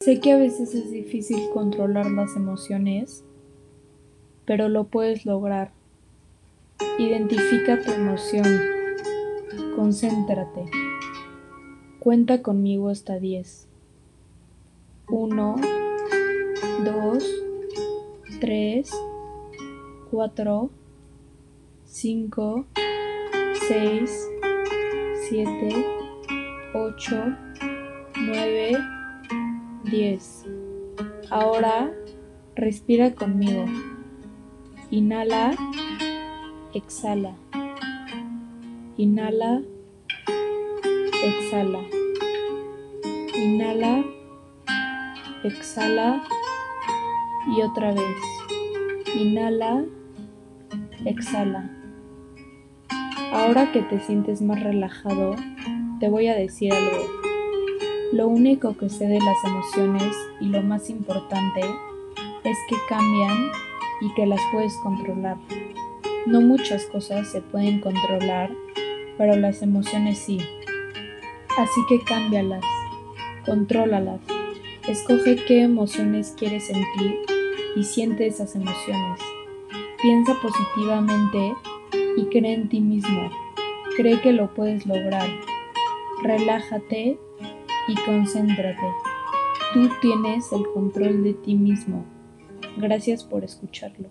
Sé que a veces es difícil controlar las emociones, pero lo puedes lograr. Identifica tu emoción. Concéntrate. Cuenta conmigo hasta 10. 1, 2, 3, 4, 5, 6, 7, 8, 9, 10. Ahora respira conmigo. Inhala, exhala. Inhala, exhala. Inhala, exhala y otra vez. Inhala, exhala. Ahora que te sientes más relajado, te voy a decir algo. Lo único que sé de las emociones y lo más importante es que cambian y que las puedes controlar. No muchas cosas se pueden controlar, pero las emociones sí. Así que cámbialas, contrólalas, escoge qué emociones quieres sentir y siente esas emociones. Piensa positivamente y cree en ti mismo. Cree que lo puedes lograr. Relájate y concéntrate. Tú tienes el control de ti mismo. Gracias por escucharlo.